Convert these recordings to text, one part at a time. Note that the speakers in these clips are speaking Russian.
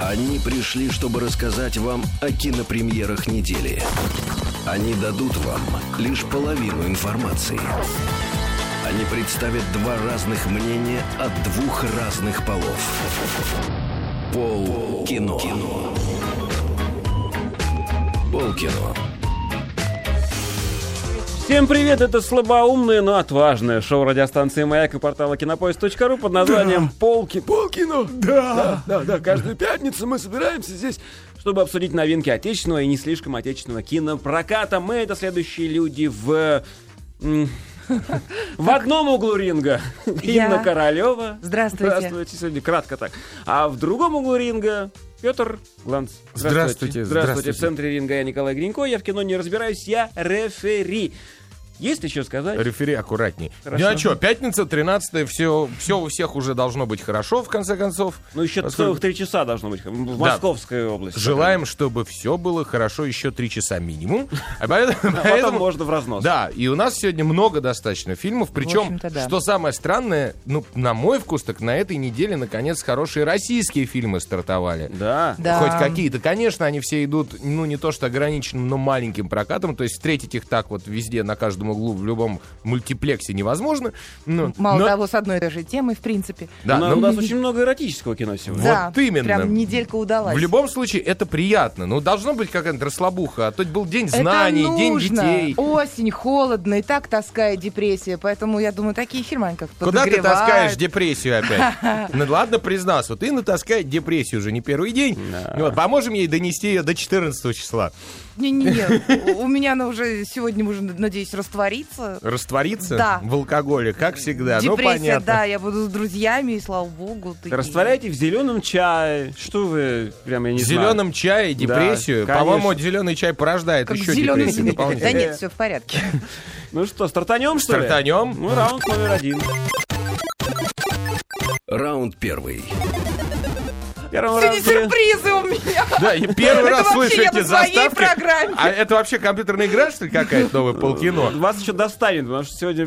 Они пришли, чтобы рассказать вам о кинопремьерах недели. Они дадут вам лишь половину информации. Они представят два разных мнения от двух разных полов. Пол кино. Пол кино. Всем привет, это слабоумное, но отважное шоу радиостанции «Маяк» и портала кинопоиск.ру под названием «Полки». Полкино! Да, да, да, каждую пятницу мы собираемся здесь, чтобы обсудить новинки отечественного и не слишком отечественного кинопроката. Мы — это следующие люди в... В одном углу ринга Я. Инна Королева. Здравствуйте. Здравствуйте, сегодня кратко так. А в другом углу ринга Петр Гланц. Здравствуйте, Здравствуйте. В здравствуйте. центре ринга я Николай Гринько. Я в кино не разбираюсь, я рефери. Есть еще сказать? Рефери аккуратней. Хорошо. Ну а что, пятница, 13 все, все у всех уже должно быть хорошо, в конце концов. Ну, еще Поскольку- целых три часа должно быть в Да. Московской области. Желаем, чтобы все было хорошо еще три часа минимум. А поэтому, А потом поэтому- можно в разнос. Да, и у нас сегодня много достаточно фильмов. Причем, да. что самое странное, ну, на мой вкус, так на этой неделе, наконец, хорошие российские фильмы стартовали. Да. Да. Хоть какие-то. Конечно, они все идут, ну, не то что ограниченным, но маленьким прокатом. То есть встретить их так вот везде, на каждом углу, в любом мультиплексе невозможно. Ну, Мало но- того, с одной и той же темой, в принципе. Да, у, нас, ну, у нас очень много эротического кино сегодня. Да, Вот именно. Прям неделька удалась. В любом случае, это приятно. Ну, должно быть какая-то расслабуха. А то был день Это знаний, день детей. Осень, холодно, и так таскает депрессия. Поэтому я думаю, такие фильмы, они как Куда ты таскаешь депрессию опять? Ну ладно, признался, вот Инна таскает депрессию уже не первый день. Вот, поможем ей донести ее до 14 числа. Не-не-не, у- у меня она уже сегодня уже, надеюсь, растворится. Раствориться Да. в алкоголе, как всегда. ну, Депрессия, понятно. да, я буду с друзьями, и слава богу. такие. Растворяйте в зеленом чае. Что вы, прям я не В знаю. зеленом чае депрессию. Да, По-моему, зеленый чай порождает Как еще зеленый депрессию винегрет. Да дополнительно. нет, все в порядке. Ну что, стартанем, что ли? Стартанем. Ну, раунд номер один. Раунд первый. В первом Сегодня сюрпризы у меня. Да, и первый Это раз слышу я эти по своей заставки. программе. А это вообще компьютерная игра, что ли, какая-то новая полкино? Вас еще достанет, потому что сегодня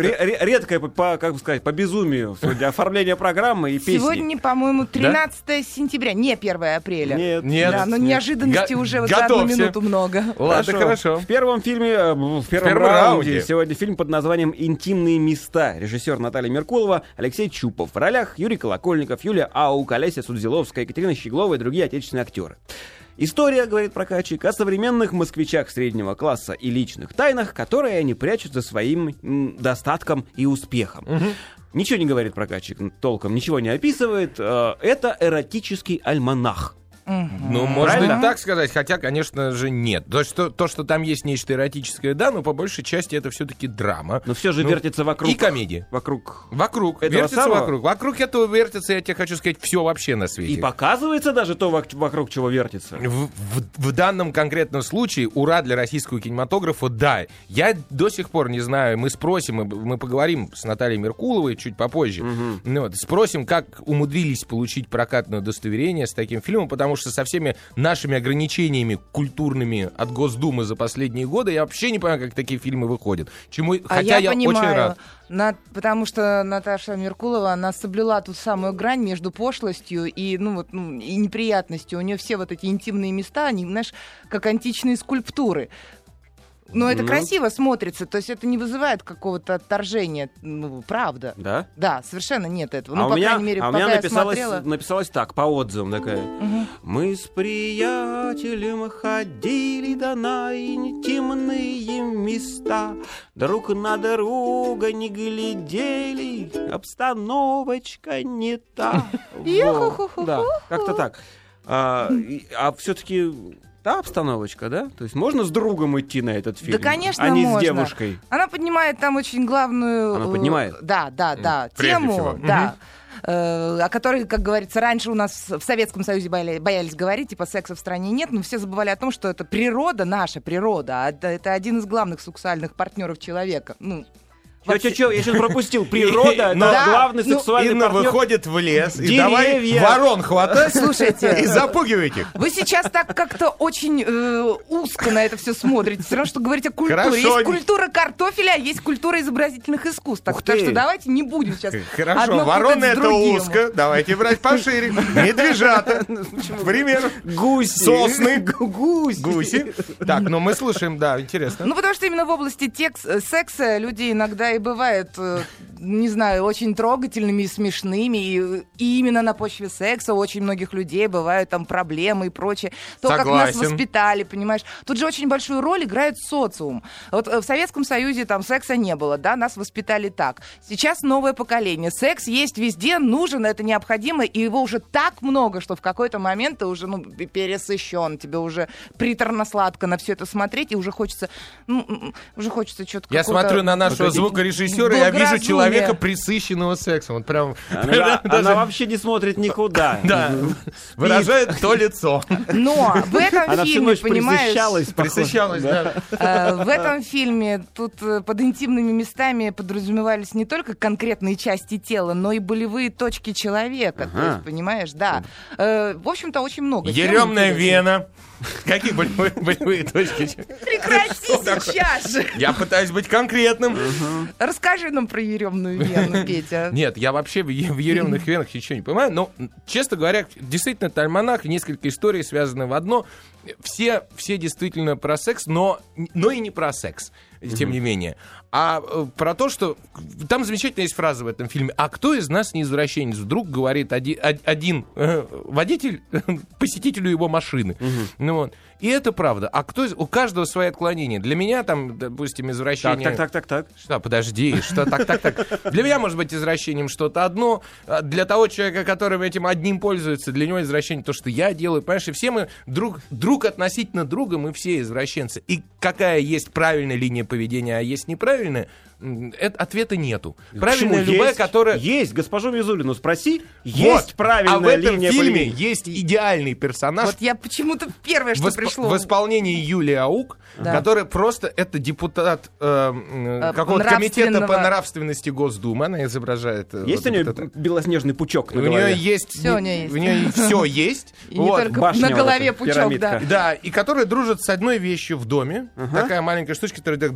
ре- ре- редкое, по, как бы сказать, по безумию сегодня оформление программы и песни. Сегодня, по-моему, 13 сентября, не 1 апреля. Нет. Нет. Да, но неожиданности уже вот за одну минуту много. Ладно, хорошо. В первом фильме, э, в первом, первом раунде, сегодня фильм под названием «Интимные места». Режиссер Наталья Меркулова, Алексей Чупов. В ролях Юрий Колокольников, Юлия Аук, Олеся Судзиловская, Екатерина Щеглова и другие отечественные актеры. История, говорит прокатчик, о современных москвичах среднего класса и личных тайнах, которые они прячут за своим м, достатком и успехом. Ничего не говорит прокатчик толком, ничего не описывает. Э, Это эротический альманах. Ну, можно Правильно? и так сказать, хотя, конечно же, нет. То, что, то, что там есть нечто эротическое, да, но по большей части это все-таки драма. Но все же Ну, вертится вокруг... И комедия. Вокруг Вокруг. Этого вертится самого? вокруг. Вокруг этого вертится, я тебе хочу сказать, все вообще на свете. И показывается даже то, вок- вокруг чего вертится. В, в- в данном конкретном случае ура для российского кинематографа, да. Я до сих пор не знаю, мы спросим, мы, мы поговорим с Натальей Меркуловой чуть попозже. Ну вот, спросим, как умудрились получить прокатное удостоверение с таким фильмом, потому что со всеми нашими ограничениями культурными от Госдумы за последние годы я вообще не понимаю, как такие фильмы выходят. Чему, А хотя я, понимаю, очень рад. на- потому что Наташа Меркулова, она соблюла ту самую грань между пошлостью и, ну, вот, ну, и неприятностью. У нее все вот эти интимные места, они, знаешь, как античные скульптуры. Но это Ну. красиво смотрится, то есть это не вызывает какого-то отторжения, ну, правда. Да? Да, совершенно нет этого. а ну, у по меня, крайней мере, а у меня написалось, смотрела. написалось так, по отзывам такая. Мгм. Мы с приятелем ходили да на интимные места, Друг на друга не глядели, обстановочка не та. Да, как-то так. А, а все-таки та обстановочка, да? То есть можно с другом идти на этот фильм? конечно, а не можно. с девушкой. Она поднимает там очень главную... Она э, поднимает? Да, да, да. прежде Тему, всего. да. э, о которой, как говорится, раньше у нас в Советском Союзе бояли- боялись говорить, типа секса в стране нет, но все забывали о том, что это природа, наша природа, а это один из главных сексуальных партнеров человека. Ну, Вообще- Чё, чё, я сейчас пропустил. Природа, Но- это главный ну, сексуальный Инна партнер. выходит в лес и Деревья. давай ворон хватать Слушайте. и запугивать их. Вы сейчас так как-то очень э, узко на это все смотрите. Все равно, что говорить о культуре. Хорошо. Есть культура картофеля, а есть культура изобразительных искусств. Так, так что давайте не будем сейчас Хорошо, одно вороны путать с это другим. узко, давайте брать пошире. Медвежата, к примеру. Гуси. Сосны. Гуси. Гуси. Так, ну мы слушаем, да, интересно. Ну, потому что именно в области э, секса люди иногда и бывают, э, не знаю, очень трогательными и смешными. И, и именно на почве секса у очень многих людей бывают там проблемы и прочее. То, как нас Согласен. воспитали, понимаешь. Тут же очень большую роль играет социум. Вот э, в Советском Союзе там секса не было, да, нас воспитали так. Сейчас новое поколение. Секс есть везде, нужен, это необходимо, и его уже так много, что в какой-то момент ты уже ну, пересыщен, тебе уже приторно-сладко на все это смотреть, и уже хочется, ну, уже хочется что-то Я смотрю на нашего Погодите. Звукорежиссера, я вижу человека, присыщенного сексом. Вот прям... Она, вообще не смотрит никуда. Да, выражает то лицо. Но в этом Она фильме, понимаешь, присыщалась. да. э, в этом фильме тут э, под интимными местами подразумевались не только конкретные части тела, но и болевые точки человека. То есть, понимаешь, да. Э, в общем-то, очень много. Еремная вена. Какие болевые, болевые точки? Прекрати сейчас же! Я пытаюсь быть конкретным. Расскажи нам про еремную вену, Петя. Нет, я вообще в, еремных венах ничего не понимаю. Но, честно говоря, действительно, это альманах, несколько историй связаны в одно. Все, все действительно про секс, но, но и не про секс, тем не менее. А э, про то, что... Там замечательная есть фраза в этом фильме. А кто из нас не извращенец? Вдруг говорит оди- од- один э, водитель посетителю его машины. Ну вот. И это правда. А кто из... У каждого свои отклонения. Для меня там, допустим, Так, извращение... так, так, так, так. Что, подожди, что так, так, так. Для меня может быть извращением что-то одно, а для того человека, который этим одним пользуется, для него извращение то, что я делаю, понимаешь, и все мы друг, друг относительно друга, мы все извращенцы. И какая есть правильная линия поведения, а есть неправильная, м, это, ответа нету. Правильная Почему? любая, Есть, которая... Есть, госпожу Мизулину спроси. Вот. Есть правильная А в этом линия фильме поведения. есть идеальный персонаж, Вот я почему-то первое, что в, исп- пришло. в исполнении Юлии Аук, Да. которая просто это депутат э, м, Э, какого-то комитета по нравственности Госдумы. Она изображает. э, Есть вот у нее вот это. белоснежный пучок на У нее голове? есть. Всё у неё есть. У нее все есть. И не Вот. только башня на вот голове эта, пучок, пирамидка. да. Да, и которая дружит с одной вещью в доме. Такая маленькая штучка, которая так.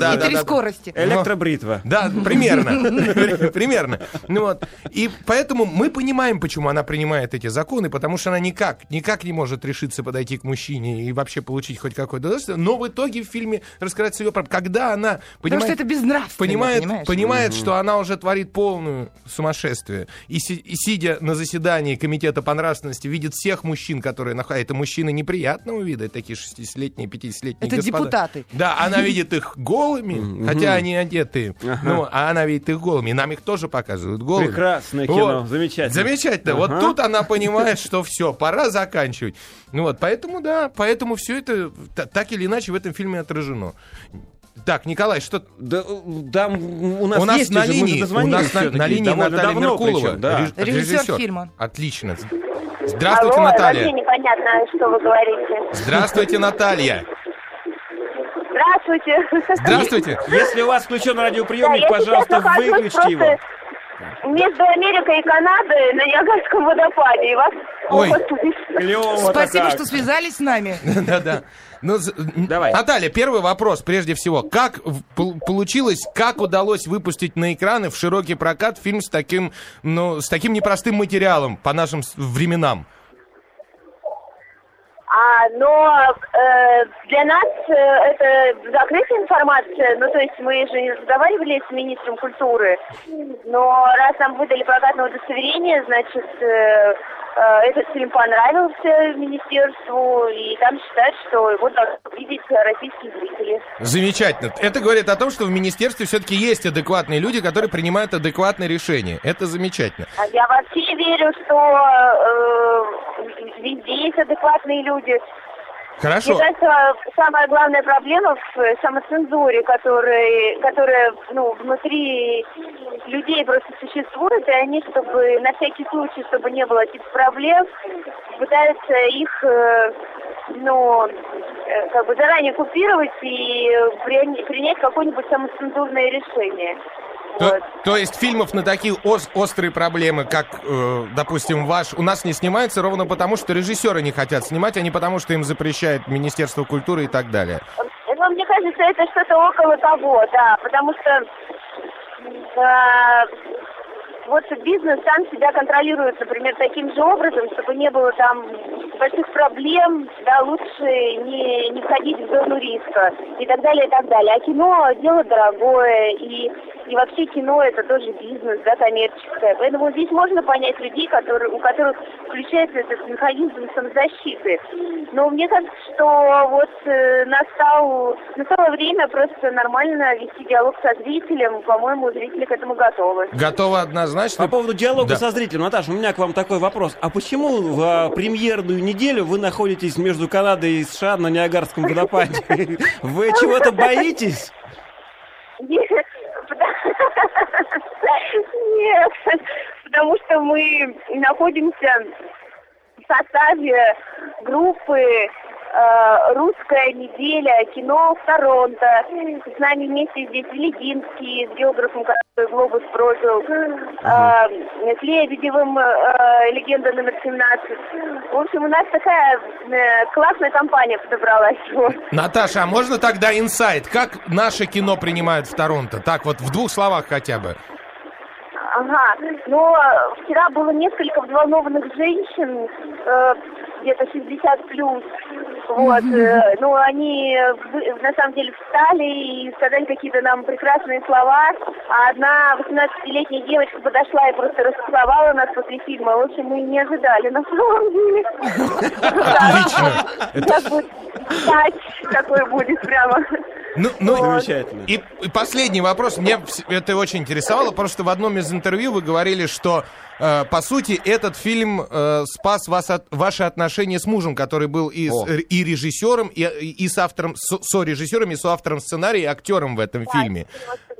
Да, Да. скорости. Электробритва. Да, примерно. Примерно. Ну вот. И поэтому мы понимаем, почему она принимает эти законы, потому что она никак, никак не может решиться подойти к мужчине и вообще получить хоть какое-то удовольствие. Но в итоге в фильме раскрывается ее проблема. Когда она Потому понимает, что это безнравственно, понимает, понимаешь? понимает что она уже творит полную сумасшествие. И, си- и сидя на заседании комитета по нравственности, видит всех мужчин, которые находятся. Это мужчины неприятного вида, такие 60-летние, 50-летние Это господа. депутаты. Да, она видит их голыми, хотя они одеты. Ну, а она видит их голыми. И нам их тоже показывают голыми. Прекрасное кино, замечательно. Замечательно. Вот Ага. тут она понимает, что все, пора заканчивать. Ну вот, поэтому, да, поэтому все это та- так или иначе в этом фильме отражено. Так, Николай, что Да, там у нас, у нас есть на уже, мы линии, у дозвонились нас на, на линии Наталья давно Меркулова, причем, да. реж- Режиссер фильма. Отлично. Здравствуйте, Алло, Наталья. вообще непонятно, что вы говорите. Здравствуйте, Наталья. Здравствуйте. Здравствуйте. Если у вас включен Да, радиоприемник, сейчас пожалуйста, выключите его. Между Америкой и Канадой на Ниагарском водопаде. И вас Ой. Клево Спасибо, что связались с нами. Да-да. Ну, Давай. Наталья, первый вопрос, прежде всего. Как получилось, как удалось выпустить на экраны в широкий прокат фильм с таким, ну, с таким непростым материалом по нашим временам? А, но э, для нас э, это закрытая информация, ну то есть мы же не разговаривали с министром культуры, но раз нам выдали прокатное удостоверение, значит э, этот фильм понравился министерству, и там считают, что его должны видеть российские зрители. Замечательно. Это говорит о том, что в министерстве все-таки есть адекватные люди, которые принимают адекватные решения. Это замечательно. А Я вообще верю, что э, везде есть адекватные люди. Хорошо. Мне кажется, самая главная проблема в э, самоцензуре, которая, которая ну, внутри людей просто существует, и они, чтобы на всякий случай, чтобы не было каких-то проблем, пытаются их э, ну, э, как бы заранее купировать и при- принять какое-нибудь самоцензурное решение. То, Вот. то есть фильмов на такие ос- острые проблемы, как, э, допустим, ваш, у нас не снимается ровно потому, что режиссеры не хотят снимать, а не потому, что им запрещает Министерство культуры и так далее. Ну, мне кажется, это что-то около того, да, потому что э, вот бизнес сам себя контролирует, например, таким же образом, чтобы не было там больших проблем, да, лучше не, не входить в зону риска и так далее, и так далее. А кино дело дорогое, и, и вообще кино это тоже бизнес, да, коммерческое. Поэтому здесь можно понять людей, которые, у которых включается этот механизм самозащиты. Но мне кажется, что вот э, настал, настало время просто нормально вести диалог со зрителем. По-моему, зрители к этому готовы. Готовы однозначно. По поводу диалога Да. со зрителем, Наташа, у меня к вам такой вопрос. А почему в а, премьерную неделю вы находитесь между Канадой и США на Ниагарском водопаде? Вы чего-то боитесь? Нет, Нет, потому что мы находимся в составе группы э, «Русская неделя кино в Торонто». С нами вместе здесь Велигинский с географом, который «Глобус» прожил, э, с Лебедевым, э, «Легенда номер 17». В общем, у нас такая э, классная компания подобралась. Наташа, а можно тогда инсайт? Как наше кино принимают в Торонто? Так вот, в двух словах хотя бы. Ага, но вчера было несколько взволнованных женщин, э, где-то 60 плюс. Вот, э, ну они на самом деле встали и сказали какие-то нам прекрасные слова, а одна 18-летняя девочка подошла и просто расцеловала нас после фильма. В общем, мы не ожидали на самом деле. Отлично. Такой будет прямо. Ну, ну, Замечательно. И, и последний вопрос. Мне это очень интересовало, потому что в одном из интервью вы говорили, что э, по сути этот фильм э, спас вас от, ваши отношения с мужем, который был и, с- О. и режиссером, и, и с автором, с, режиссером, и соавтором сценария, и актером в этом фильме.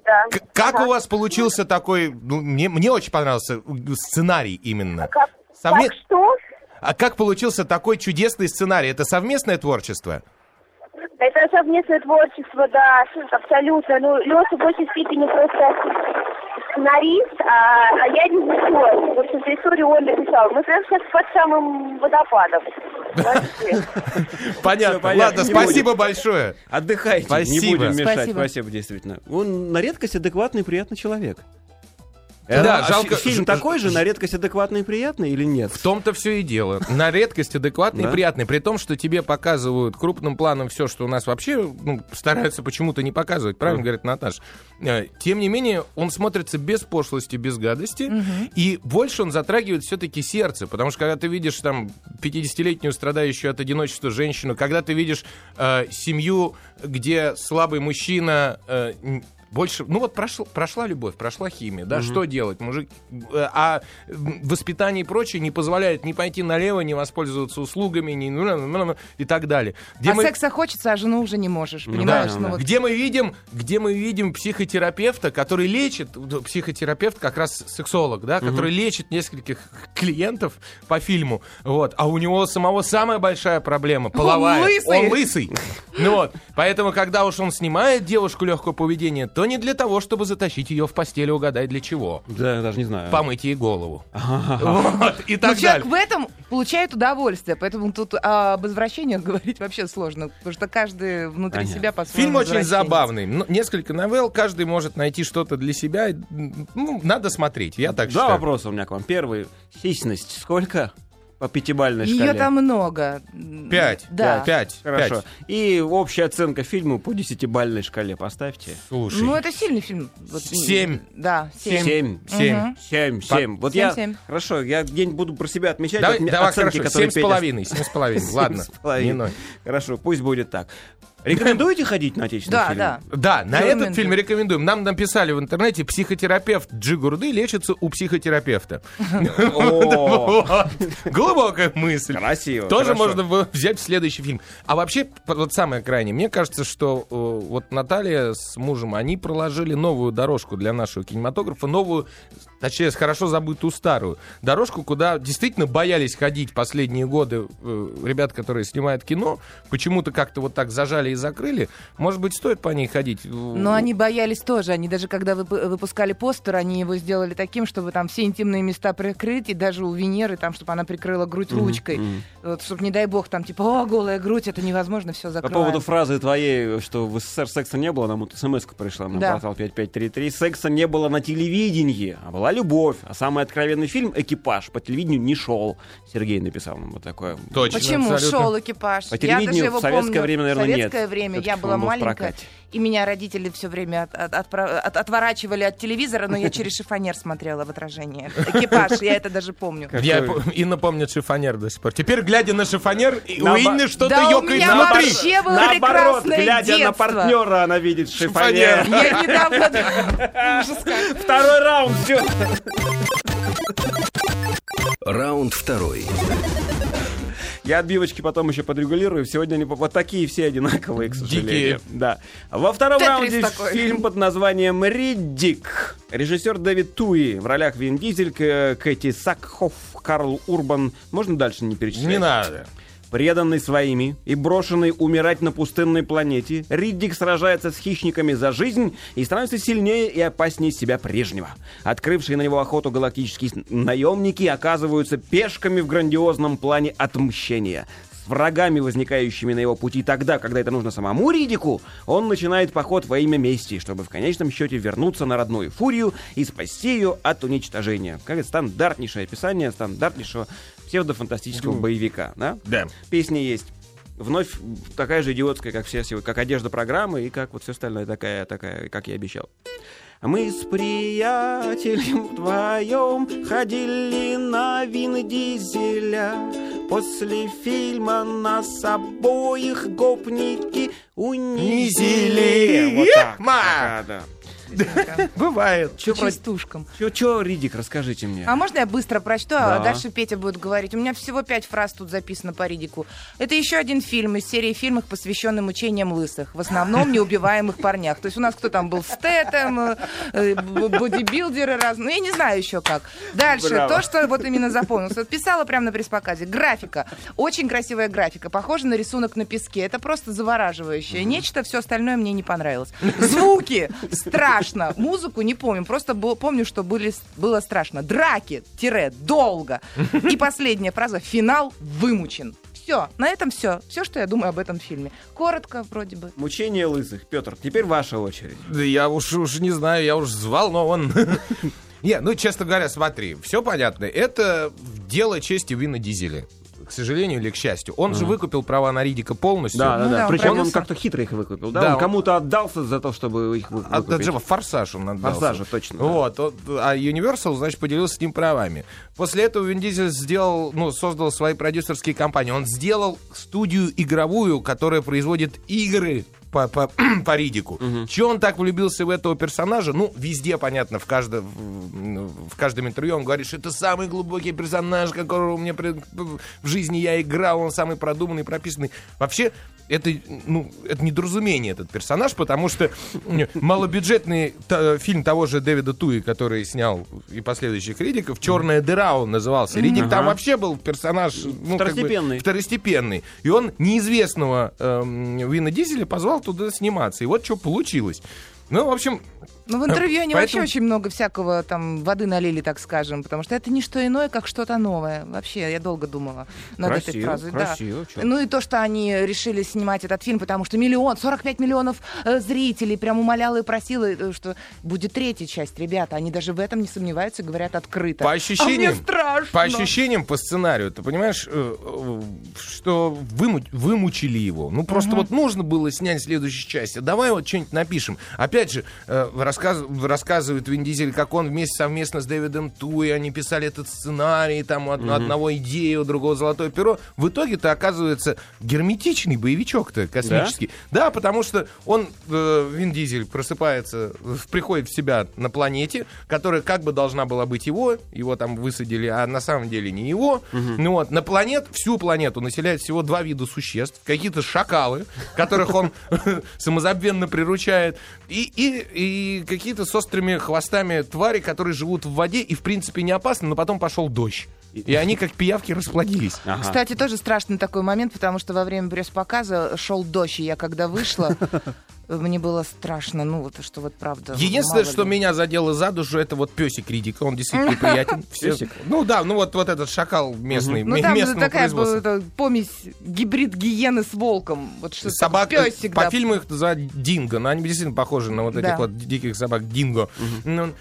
Да. К- как Ага. у вас получился такой, ну, мне, мне очень понравился сценарий именно. Как, Совме- как что? А как получился такой чудесный сценарий? Это совместное творчество? Это совместное творчество, да, абсолютно. Ну, Леша в большей степени просто сценарист, а, а я режиссер. В общем-то, историю он написал. Мы прямо сейчас под самым водопадом. Вообще. Понятно. Ладно, Не спасибо большое. Отдыхайте, Спасибо. не будем мешать. Спасибо. Спасибо, действительно. Он на редкость адекватный и приятный человек. Да, А жалко- фи- Фильм ж- такой же, на редкость адекватный и приятный или нет? В том-то все и дело. На редкость адекватный и приятный. При том, что тебе показывают крупным планом все, что у нас вообще ну, стараются почему-то не показывать. Правильно говорит Наташ. Э, Тем не менее, он смотрится без пошлости, без гадости. И больше он затрагивает все-таки сердце. Потому что когда ты видишь там 50-летнюю страдающую от одиночества женщину, когда ты видишь э, семью, где слабый мужчина... э, больше, ну вот прошла, прошла любовь, прошла химия, да, что делать, мужик, э, а воспитание и прочее не позволяет ни пойти налево, ни воспользоваться услугами, ни ну, ну, ну, ну, и так далее. Где а мы, секса хочется, а жену уже не можешь, понимаешь? да, Ну да. вот где мы видим, где мы видим психотерапевта, который лечит, психотерапевт как раз сексолог, да, который лечит нескольких клиентов по фильму, вот, а у него самого самая большая проблема половая. лысый. Он лысый. Ну вот, поэтому, когда уж он снимает девушку легкого поведения, то не для того, чтобы затащить ее в постель и угадать для чего. Да, я даже не знаю. Помыть ей голову. Вот, и так человек далее. в этом получает удовольствие, поэтому тут об извращениях говорить вообще сложно, потому что каждый внутри себя по-своему Фильм очень забавный. Ну, Несколько новелл, каждый может найти что-то для себя. Ну, надо смотреть, я так Два считаю. вопроса у меня к вам. Первый. Сисьность сколько? По пятибалльной Ее шкале. там много. Пять. Да. Пять. Хорошо. Пять. И общая оценка фильму по десятибалльной шкале поставьте. Слушай. Ну, это сильный фильм. Вот, Семь. Да, семь. Семь. Семь. Мгм. Семь, семь. Вот Семь, я... семь. Хорошо, я где-нибудь буду про себя отмечать Давай, отме- давай оценки, хорошо, которые семь с половиной, семь с половиной. Семь Ладно, с половиной. не ной. Хорошо, пусть будет так. Рекомендуете ходить на отечественный Да, фильм? да. Да, на этот фильм рекомендуем. Нам написали в интернете, психотерапевт Джигурды лечится у психотерапевта. Глубокая мысль. Красиво. Тоже можно взять в следующий фильм. А вообще, вот самое крайнее, мне кажется, что э, вот Наталья с мужем, они проложили новую дорожку для нашего кинематографа, новую, точнее, хорошо забытую старую дорожку, куда действительно боялись ходить последние годы э, ребят, которые снимают кино, почему-то как-то вот так зажали и закрыли. Может быть, стоит по ней ходить? Но они боялись тоже. Они даже когда вып- выпускали постер, они его сделали таким, чтобы там все интимные места прикрыть, и даже у Венеры, там, чтобы она прикрыла грудь ручкой. Вот, чтобы, не дай бог, там, типа, о, голая грудь, это невозможно, все По закрываем. поводу фразы твоей, что в СССР секса не было, нам вот смс пришла на Да. портал 5533. Секса не было на телевидении, а была любовь. А самый откровенный фильм «Экипаж» по телевидению не шел. Сергей написал нам вот такое. Точно, Почему абсолютно. шел экипаж? По я телевидению даже его в советское помню. время, наверное, в нет. Советское время я была маленькая, и меня родители все время от- от- отпра- от- отворачивали от телевизора, но я через шифонер смотрела в отражение. Экипаж, я это даже помню. Я Инна помнит шифонер до сих пор. Теперь, глядя на шифонер, и у Инны что-то Да у ёкает меня внутри. вообще было Наоборот, прекрасное глядя на партнера, она видит шифонер. Я недавно... Второй раунд, все. Раунд второй. Я отбивочки потом еще подрегулирую. Сегодня они вот такие все одинаковые, к сожалению. Дикие. Да. Во втором Тетрис раунде такой. фильм под названием «Риддик». Режиссер Дэвид Туи. В ролях Вин Дизель, Кэти Сакхоф, Карл Урбан. Можно дальше не перечислять? Не надо. Преданный своими и брошенный умирать на пустынной планете, Риддик сражается с хищниками за жизнь и становится сильнее и опаснее себя прежнего. Открывшие на него охоту галактические наемники оказываются пешками в грандиозном плане отмщения. С врагами, возникающими на его пути тогда, когда это нужно самому Ридику, он начинает поход во имя мести, чтобы в конечном счете вернуться на родную Фурию и спасти ее от уничтожения. Как это стандартнейшее описание стандартнейшего псевдофантастического боевика, да? Да. Песня есть. Вновь такая же идиотская, как все, как одежда программы и как вот все остальное такая, такая, как я обещал. Мы с приятелем вдвоем ходили на Вин Дизеля. После фильма нас обоих гопники унизили. Вот так. Ма! Такая, да. Бывает. Про- Частушкам. чё, чё, Ридик, расскажите мне. А можно я быстро прочту, Да. а дальше Петя будет говорить? У меня всего пять фраз тут записано по Ридику. Это еще один фильм из серии фильмов, посвященных мучениям лысых. В основном неубиваемых парнях. То есть у нас кто там был? Стэтем, э, э, бодибилдеры разные. Ну, я не знаю еще как. Дальше. Браво. То, что вот именно запомнилось. Вот писала прямо на пресс-показе. Графика. Очень красивая графика. Похожа на рисунок на песке. Это просто завораживающее нечто. Все остальное мне не понравилось. Звуки. Страшно. Музыку не помню. Просто бу- помню, что были, было страшно. Драки. Тире. Долго. И последняя фраза. Финал вымучен. Все. На этом все. Все, что я думаю об этом фильме. Коротко, вроде бы. Мучение лысых. Петр, теперь ваша очередь. Да я уж, уж не знаю, я уж взволнован. Не, ну, честно говоря, смотри, все понятно. Это дело чести Вина Дизеля. К сожалению или к счастью. Он же выкупил права на Ридика полностью. Да, да, Ну да. да, он Причем он продюсер. как-то хитро их выкупил, да? Да, он он- кому-то отдался за то, чтобы их вы- выкупить. даже форсаж он отдался. Форсажа, точно. да. Вот, вот, а Universal, значит, поделился с ним правами. После этого Вин Дизель сделал, ну, создал свои продюсерские компании. Он сделал студию игровую, которая производит игры по, по, по Ридику. Чего он так влюбился в этого персонажа? Ну, везде, понятно, в, каждом в, в каждом интервью он говорит, что это самый глубокий персонаж, которого мне при- в жизни я играл, он самый продуманный, прописанный. Вообще, это, ну, это недоразумение, этот персонаж, потому что малобюджетный фильм того же Дэвида Туи, который снял и последующих Ридиков, «Черная дыра» он назывался. Ридик там вообще был персонаж... ну, как бы, Второстепенный. второстепенный. И он неизвестного эм, Вина Дизеля позвал туда сниматься. И вот что получилось. Ну, в общем, Ну, в интервью они вообще Поэтому- очень много всякого там воды налили, так скажем, потому что это не что иное, как что-то новое. Вообще, я долго думала над этой Красиво, фразой. красиво, чё. Да. Ну и то, что они решили снимать этот фильм, потому что миллион, 45 миллионов э, зрителей прям умоляла и просила, э, что будет третья часть, ребята. Они даже в этом не сомневаются, говорят открыто. По А ощущениям- мне страшно. по ощущениям, по сценарию, ты понимаешь, э, э, что выму- вымучили его. Ну, просто вот нужно было снять следующую часть. А давай вот что-нибудь напишем. Опять же, э, рассказ- рассказывает Вин Дизель, как он вместе совместно с Дэвидом Туи, они писали этот сценарий, там у од- одного идею, у другого золотое перо. В итоге-то оказывается герметичный боевичок-то космический. Да, потому что он, э, Вин Дизель, просыпается, э, приходит в себя на планете, которая как бы должна была быть его, его там высадили, а на самом деле не его. Ну вот, на планет, всю планету населяет всего два вида существ. Какие-то шакалы, которых он самозабвенно приручает, и, и, и какие-то с острыми хвостами твари, которые живут в воде и, в принципе, не опасны, но потом пошел дождь. И они как пиявки расплодились. Ага. Кстати, тоже страшный такой момент, потому что во время пресс-показа шел дождь, и я когда вышла, мне было страшно, ну вот что вот правда. Единственное, мало что ли. меня задело за душу, это вот песик Ридика. Он действительно приятен. Все- Песик? Ну да, ну вот, вот этот шакал местный, Ну там местного такая была производства. это, помесь гибрид гиены с волком. Вот что Собак, песик, по да. фильму их за Динго, но они действительно похожи на вот этих Да. вот диких собак Динго. Ну,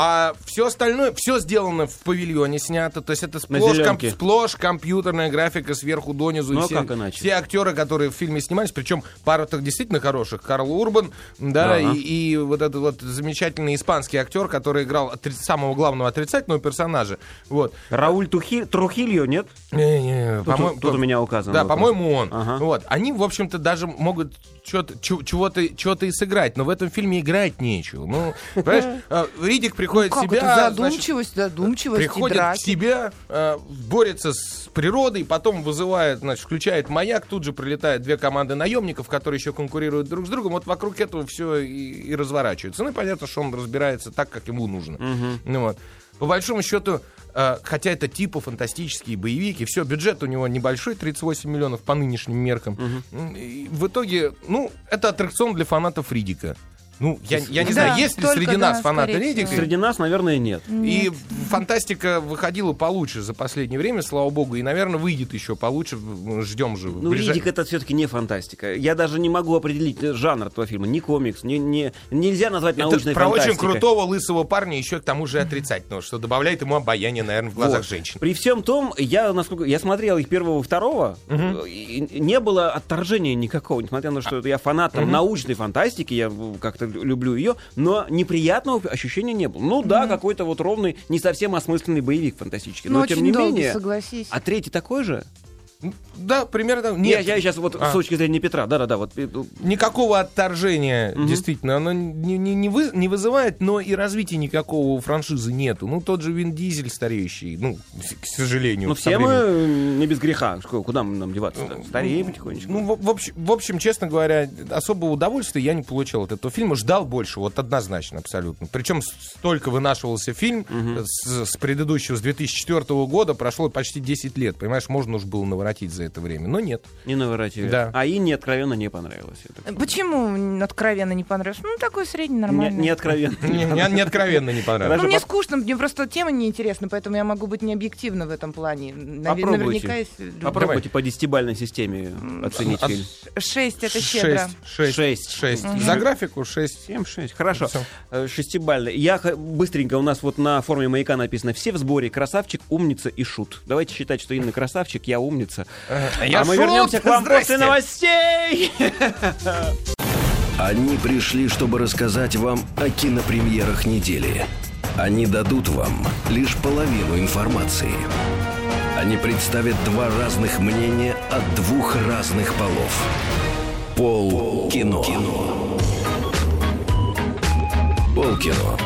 а все остальное, все сделано в павильоне снято, то есть это сплошь, зелёнке. сплошь компьютерная графика сверху донизу. Ну, и а все, как иначе? все актеры, которые в фильме снимались, причем пара так действительно хороших, Карл Урбан, да, Ага. и, и вот этот вот замечательный испанский актер, который играл отри- самого главного отрицательного персонажа, вот. Рауль Тухи- Трухильо, нет? Не-не, Тут, тут у меня указано. Да, по-моему, он. Ага. Вот. Они, в общем-то, даже могут чего-то, чего-то и сыграть, но в этом фильме играть нечего. Ну, понимаешь, э, Ридик приходит Ну, в себя, это? значит, Задумчивость, задумчивость и приходит к драки. себе, э, борется с природой, потом вызывает, значит, включает маяк, тут же прилетают две команды наемников, которые еще конкурируют друг с другом. Вот вокруг этого все и, и разворачивается. Ну, и понятно, что он разбирается так, как ему нужно. Ну, вот. По большому счету, хотя это типа фантастические боевики, все, бюджет у него небольшой, 38 миллионов по нынешним меркам. И в итоге, ну, это аттракцион для фанатов Ридика. Ну, я, я не Да, знаю, есть ли среди да, нас фанаты всего. Среди нас, наверное, нет. И фантастика выходила получше за последнее время, слава богу, и, наверное, выйдет еще получше. Ждем же. Ну, Ближай- Ридик это все-таки не фантастика. Я даже не могу определить жанр этого фильма. Ни комикс, ни, ни- нельзя назвать Это научной про очень крутого лысого парня, еще к тому же отрицательного, что добавляет ему обаяние, наверное, в глазах Вот. женщин. При всем том, я, насколько я смотрел их первого и второго, и не было отторжения никакого, несмотря на то, что я фанат там, научной фантастики, я э, как-то люблю ее, но неприятного ощущения не было. Ну да, какой-то вот ровный, не совсем осмысленный боевик фантастический, Ну, но очень тем не долгий, менее. согласись. А третий такой же? Да, примерно так. Я, Нет, я сейчас вот А. с точки зрения Петра, да-да-да, вот э, никакого отторжения, действительно, оно не, не- не вы- не вызывает, но и развития никакого у франшизы нету. Ну, тот же Вин Дизель стареющий, ну, к сожалению. Ну, все мы э, не без греха. Куда нам деваться? Стареем потихонечку. Ну, в, в общем, в общем, честно говоря, особого удовольствия я не получил от этого фильма. Ждал больше, вот однозначно, абсолютно. Причем столько вынашивался фильм с, с предыдущего, с 2004 года, прошло почти 10 лет. Понимаешь, можно уж было наворотить за это время, но нет. Не наворотили. Да. А Инне откровенно не понравилось. это. Почему откровенно не понравилось? Ну, такой средний, Не, нормальный. не откровенно. Не, не- не откровенно не понравилось. Хорошо, Ну, мне скучно, мне просто тема неинтересна, поэтому я могу быть не объективна в этом плане. Наверняка есть... Попробуйте по десятибальной системе оценить от- фильм. Шесть, это щедро. Шесть, шесть, Шесть. шесть. За графику шесть. 7-6. Хорошо. Всё. Э, Шестибальный. Я быстренько, у нас вот на форме маяка написано «Все в сборе. Красавчик, умница и шут». Давайте считать, что Инна красавчик, я умница. Я а мы шут! вернемся к вам Здрасте! после новостей. Они пришли, чтобы рассказать вам о кинопремьерах недели. Они дадут вам лишь половину информации. Они представят два разных мнения от двух разных полов. Пол кино. Пол кино.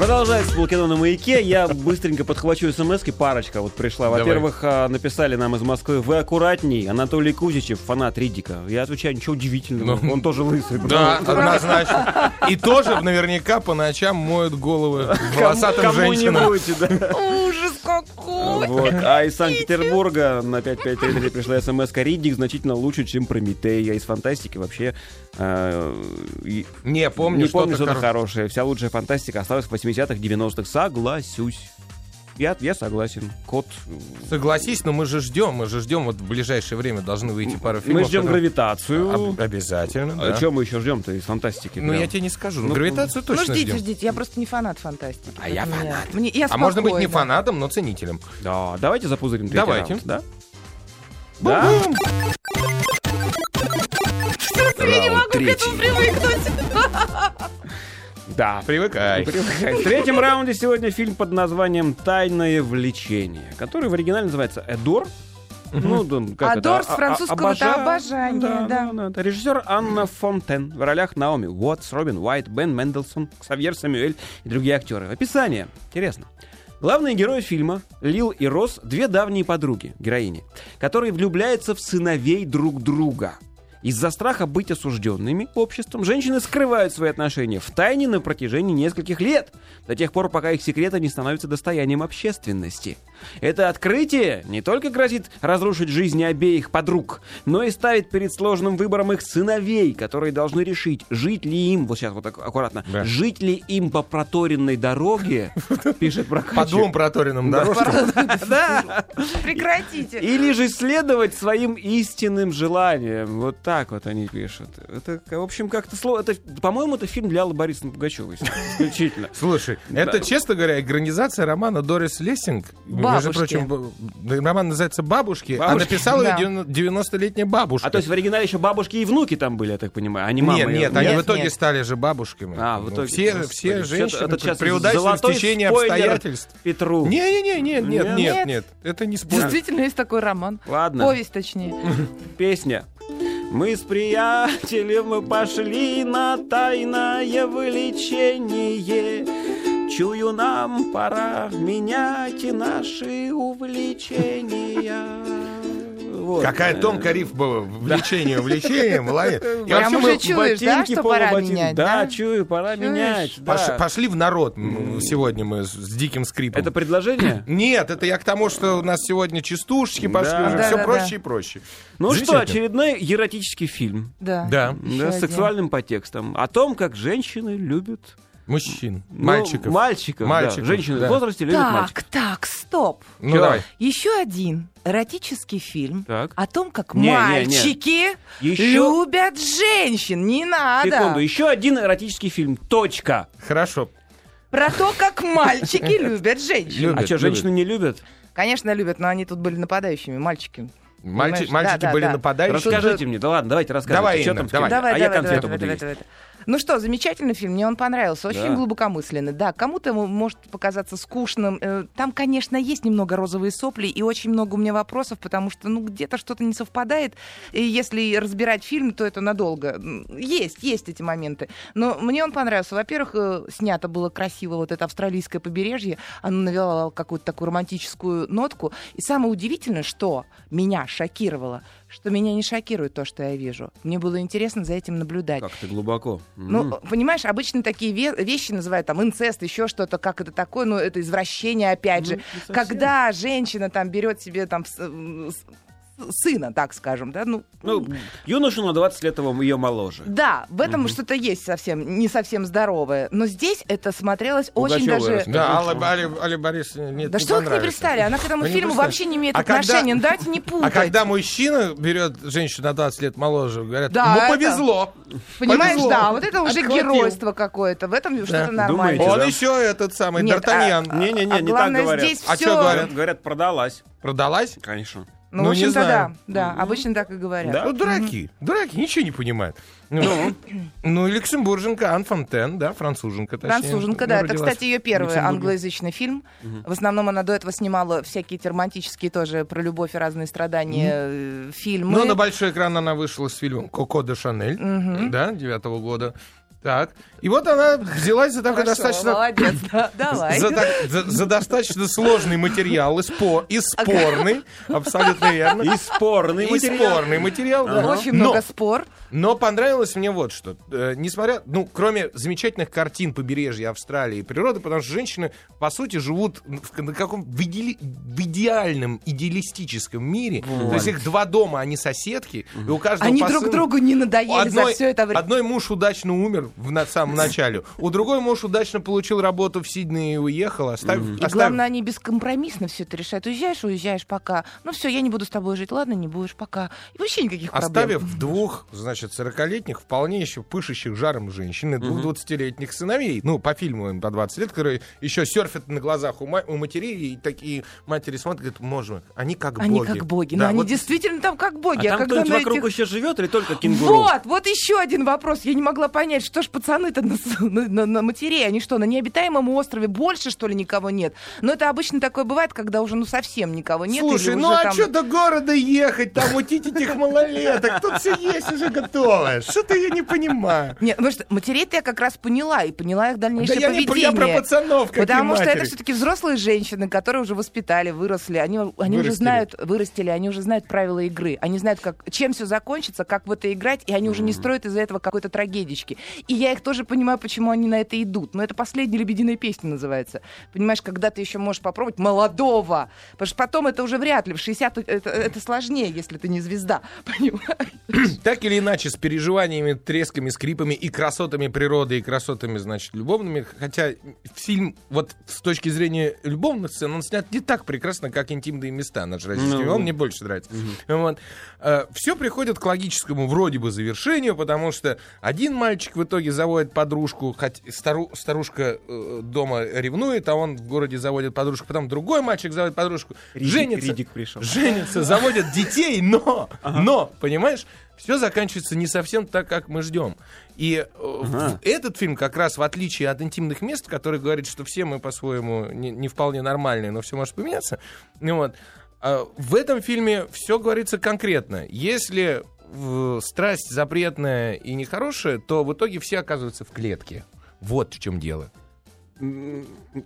Продолжается полкино на маяке. Я быстренько подхвачу смс Парочка вот пришла. Во-первых, а, написали нам из Москвы. Вы аккуратней. Анатолий Кузичев, фанат Ридика. Я отвечаю, ничего удивительного. Ну, Он тоже лысый. Да, однозначно. И тоже наверняка по ночам моют головы волосатым женщинам. Ужас какой! Вот. А из Санкт-Петербурга на 5533 пришла смс Риддик значительно лучше, чем Прометей. А из фантастики вообще и- Не, помню, не помню что-то что-то хоро- хорошее. Вся лучшая фантастика осталась в 80-х, 90-х. Согласюсь. Я, я согласен. Кот. Согласись, но мы же ждем, мы же ждем, вот в ближайшее время должны выйти пара фильмов. Мы ждем которые- гравитацию. Об- обязательно, А да. что мы еще ждем-то из фантастики? Ну, прям? я тебе не скажу. Ну, Ну, гравитацию Ну, точно ждите, ждем. ждите. Я просто не фанат фантастики. А я фанат. Мне, я А можно быть не фанатом, но ценителем. Да, давайте запузырим третий Давайте. раунд, да? Да? Раунд третий. Да. Привыкай. В третьем раунде сегодня фильм под названием «Тайное влечение», который в оригинале называется «Эдор». Ну, да, как Адор это? с А- а- французского обожа- обожание, да. да, да, да. Режиссер Анна Фонтен. В ролях Наоми Уотс, Робин Уайт, Бен Мендельсон, Ксавьер Самюэль и другие актеры. Описание. Интересно. Главные герои фильма Лил и Рос — две давние подруги, героини, которые влюбляются в сыновей друг друга. Из-за страха быть осужденными обществом, женщины скрывают свои отношения в тайне на протяжении нескольких лет, до тех пор, пока их секреты не становятся достоянием общественности. Это открытие не только грозит разрушить жизни обеих подруг, но и ставит перед сложным выбором их сыновей, которые должны решить, жить ли им, вот сейчас вот так аккуратно, Да. жить ли им по проторенной дороге, пишет По Прокачев. двум проторенным дорожкам. Да. Прекратите. Или же следовать своим истинным желаниям. Вот так вот они пишут. Это, в общем, как-то слово. Это, по-моему, это фильм для Аллы Борисовны Пугачевой. Исключительно. Слушай, это, честно говоря, экранизация романа Дорис Лессинг. Между «Бабушки». прочим, б- роман называется «Бабушки», а «Бабушки», написала да. ее 90-летняя бабушка. А то есть в оригинале еще бабушки и внуки там были, я так понимаю, а не мама. Нет, и- нет, они Нет, в итоге нет. стали же бабушками. А, в Ну, итоге. Все, Господи, все это- женщины это сейчас при удачном стечении спойлер обстоятельств. Петру. Не-не-не, нет, нет, Нет? нет, нет, это не спор. Действительно есть такой роман. Ладно. Повесть, точнее. Песня. Мы с приятелем пошли на тайное влечение. Чую, нам пора менять наши увлечения. Вот. Какая тонкая рифма влечение, влечение, молодец. И Прям вообще уже мы чуешь, да, что пора менять, Да, да? чую, пора Чуешь? менять. пошли в народ сегодня мы с, с диким скрипом. Это предложение? Нет, это я к тому, что у нас сегодня частушки пошли Да. уже, Да, все да, проще да. и проще. Ну что, очередной эротический фильм. Да. Да. С сексуальным подтекстом. О том, как женщины любят... Мужчин, ну, мальчиков. Мальчиков, да. Женщины да. в возрасте любят Так, мальчиков. так, стоп. Ну Чё? давай. Еще один эротический фильм Так. о том, как Не, не, не. мальчики Еще- любят женщин. Не надо. Секунду, еще один эротический фильм. Точка. Хорошо. Про то, как мальчики любят женщин. Любят, а что, женщины не любят? Конечно, любят, но они тут были нападающими, мальчики. Мальчи- мальчики Да, да, были да. нападающими. Расскажите мне, да ладно, давайте рассказывайте. Давай, что Инна, там с давай. Давай, а я давай, конфету давай, буду давай, есть. давай, давай. Ну что, замечательный фильм, мне он понравился, очень Да. глубокомысленный. Да, кому-то может показаться скучным. Э, Там, конечно, есть немного розовые сопли и очень много у меня вопросов, потому что, ну, где-то что-то не совпадает. И если разбирать фильм, то это надолго. Есть, есть эти моменты. Но мне он понравился. Во-первых, э, снято было красиво вот это австралийское побережье. Оно навело какую-то такую романтическую нотку. И самое удивительное, что меня шокировало, что меня не шокирует то, что я вижу. Мне было интересно за этим наблюдать. Как ты глубоко. Ну, М. понимаешь, обычно такие ве- вещи называют там инцест, еще что-то, как это такое, ну, это извращение, опять же. Ну. Когда женщина там берет себе там сына, так скажем, да, ну, Ну, юношу на 20 лет его ее моложе. да, в этом что-то есть совсем, не совсем здоровое. Но здесь это смотрелось очень Пугачёва даже... расскажи. Да. Алла, Алла, Алла Борисовна, нет, Да не что вы к ней пристали? Она к этому Вы не фильму вообще не имеет А когда- отношения. Ну, Давайте не путать. А когда мужчина берет женщину на 20 лет моложе, говорят, Да, ну это- повезло. Понимаешь, повезло. да, вот это уже Отхватил. геройство какое-то. В этом что-то Да. нормально. Думаете, Он да? еще этот самый, Нет, Д'Артаньян. а- Не-не-не, а не так говорят. здесь А говорят? Говорят, говорят, продалась. Продалась? Конечно. Ну, Ну, в не общем-то, да, да, обычно так и говорят. Да? Ну, дураки, дураки, ничего не понимают. Ну, ну и люксембурженка Ан Фонтен, да, француженка, точнее. Француженка, да. Ну, Это, кстати, ее первый англоязычный фильм. В основном она до этого снимала всякие романтические тоже про любовь и разные страдания э, фильмы. Но на большой экран она вышла с фильмом «Коко де Шанель», да, девятого года. Так, и вот она взялась за такой Хорошо, достаточно... молодец, да, давай. За, так- за- за достаточно сложный материал и, спо- и спорный, абсолютно верно. И спорный И материал. спорный материал, да. Очень Но- много спор. Но понравилось мне вот что. Э, несмотря, ну, кроме замечательных картин побережья Австралии и природы, потому что женщины, по сути, живут в, на каком в, идеали- в идеальном, идеалистическом мире. То есть их два дома, они соседки, и у каждого Они по друг другу не надоели за одной, все это время. одной муж удачно умер, в на самом начале. У другой муж удачно получил работу в Сиднее и уехал, оставив... И оставив- главное, они бескомпромиссно все это решают. Уезжаешь, уезжаешь, пока. Ну все, я не буду с тобой жить. Ладно, не будешь, пока. И вообще никаких Оставив проблем. двух, значит, 40-летних, вполне еще пышущих жаром женщин и двух 20-летних сыновей, ну, по фильму им по 20 лет, которые еще серфят на глазах у, ма- у матерей, и такие матери смотрят, говорят, можем, они как Они боги. как боги. Да, Но они вот действительно там как А боги. там кто-нибудь вокруг этих- еще живет или только кенгуру? Вот, вот еще один вопрос. Я не могла понять, что ж пацаны-то на, с- на- на- на матерей, они что, на необитаемом острове больше, что ли, никого нет? Но это обычно такое бывает, когда уже, ну, совсем никого нет. Слушай, ну а там- что до города ехать, там утить этих малолеток? Тут все есть уже готовое. Что-то я не понимаю. Нет, потому что матерей-то я как раз поняла, и поняла их Да дальнейшее я, не, я поведение. про пацанов, Потому что это все-таки взрослые женщины, которые уже воспитали, выросли, они, они уже знают, вырастили, они уже знают правила игры, они знают, как, чем все закончится, как в это играть, и они уже не строят из-за этого какой-то трагедички. И я их тоже понимаю, почему они на это идут. Но это последняя лебединая песня называется. Понимаешь, когда ты еще можешь попробовать молодого, потому что потом это уже вряд ли, в 60 это, это сложнее, если ты не звезда, понимаешь? Так или иначе, с переживаниями, тресками, скрипами и красотами природы, и красотами, значит, любовными. Хотя фильм, вот с точки зрения любовных сцен, он снят не так прекрасно, как «Интимные места» наш российский. Ну. Он мне больше нравится. Вот. все приходит к логическому вроде бы завершению, потому что один мальчик в итоге заводит подружку, хоть стару- старушка э, дома ревнует, а он в городе заводит подружку, потом другой мальчик заводит подружку, Ридик- женится, Ридик пришел. женятся, заводят детей, но, но, понимаешь, все заканчивается не совсем так, как мы ждем. И э, Ага. этот фильм как раз, в отличие от интимных мест, который говорит, что все мы по-своему не, не вполне нормальные, но все может поменяться, ну вот, а в этом фильме все говорится конкретно. Если страсть запретная и нехорошая, то в итоге все оказываются в клетке. Вот в чем дело.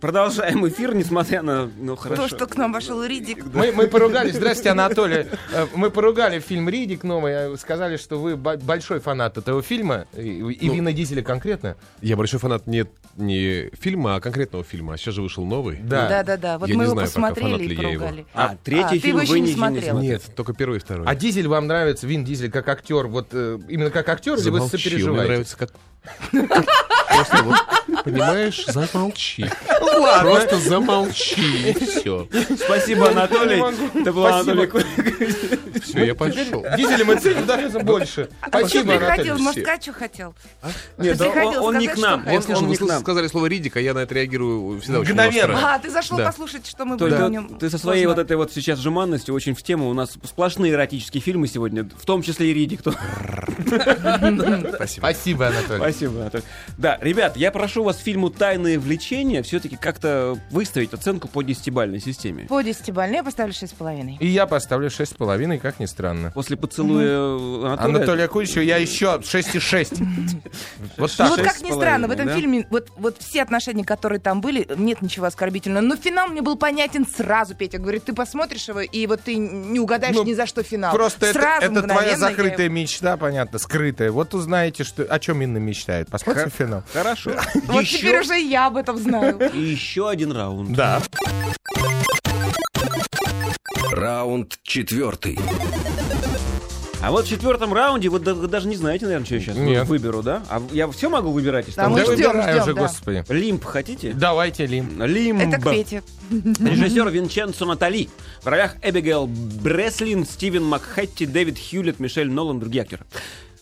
Продолжаем эфир, несмотря на... Ну, хорошо. То, что к нам вошел Ридик. Мы, мы поругались, здрасте, Анатолий. Э, Мы поругали фильм «Ридик» новый, э, сказали, что вы бо- большой фанат этого фильма, и, и Ну, Вина Дизеля конкретно. Я большой фанат не, не фильма, а конкретного фильма. А сейчас же вышел новый. Да. Да, да, да. Вот Я мы не его знаю пока, посмотрели фанат и поругали. А, третий А, фильм вы не смотрел. смотрели. Нет, только первый и второй. А Дизель вам нравится, Вин Дизель как актер, вот э, именно как актер, или вы Замолчи, он мне сопереживаете? нравится как... Просто вот, понимаешь, замолчи. Просто замолчи, и все. Спасибо, Анатолий. Это был Спасибо. Анатолий Все, я пошел. Дизеля мы ценим даже больше. А Спасибо, приходил? Анатолий. Может, сказать, что хотел? Нет, Ты он- приходил не к нам. хотел? он вы не к нам. сказали слово «ридик», а я на это реагирую всегда очень Мгновенно. остро. А, ты зашел послушать, что мы будем ты, о нем ты со своей вот этой вот сейчас жеманностью очень в тему. У нас сплошные эротические фильмы сегодня, в том числе и Ридик. Спасибо. Спасибо, Анатолий. Спасибо, Анатолий. Да, ребят, я прошу вас фильму «Тайные влечения» все-таки как-то выставить оценку по десятибальной системе. По десятибалльной я поставлю шесть с половиной. И я поставлю 6,5, как ни странно. После поцелуя Анатолия... Анатолия Куличева я еще 6,6. Вот Ну так. вот шесть как ни странно, в этом фильме вот, вот все отношения, которые там были, нет ничего оскорбительного. Но финал мне был понятен сразу, Петя. Говорит, ты посмотришь его, и вот ты не угадаешь Ну, ни за что финал. Просто это, Сразу, это твоя закрытая мечта, понятно, скрытая. Вот узнаете, что, о чем Инна мечтает. Посмотрим финал. Хорошо. Вот Еще- теперь уже я об этом знаю. И еще один раунд. Да. Раунд четвертый. А вот в четвертом раунде вы даже не знаете, наверное, что я сейчас Нет. выберу, да? А я все могу выбирать? из Да, мы ждем, ждем, уже, да. господи. Лимб хотите? Давайте, Лим. Лимб. Это к Пете. Режиссер Винченцо Натали. В ролях Эбигейл Бреслин, Стивен Макхетти, Дэвид Хьюлетт, Мишель Нолан, другие актеры.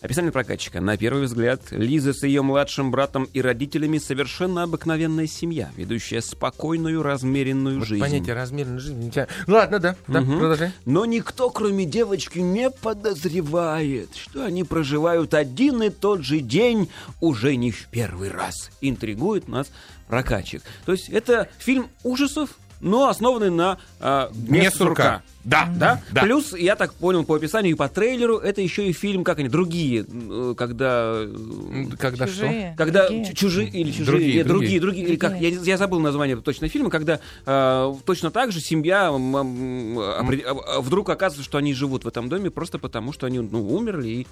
Описание прокатчика. На первый взгляд, Лиза с ее младшим братом и родителями совершенно обыкновенная семья, ведущая спокойную, размеренную Вот жизнь. понятие размерной жизни. у тебя- Ладно, да, да, Мгм. продолжай. Но никто, кроме девочки, не подозревает, что они проживают один и тот же день уже не в первый раз. Интригует нас прокатчик. То есть это фильм ужасов, но основанный на а, «Дне «Дне сурка». Да, да, Да. Плюс, я так понял по описанию и по трейлеру, это еще и фильм, как они, другие, э, когда... э, Когда что? Чужие. Когда другие. чу- чужие или чужие, Другие, нет, другие, другие. другие, или как, я, я забыл название точно фильма, когда э, точно так же семья м, м, опре- а вдруг оказывается, что они живут в этом доме просто потому, что они ну, умерли. И...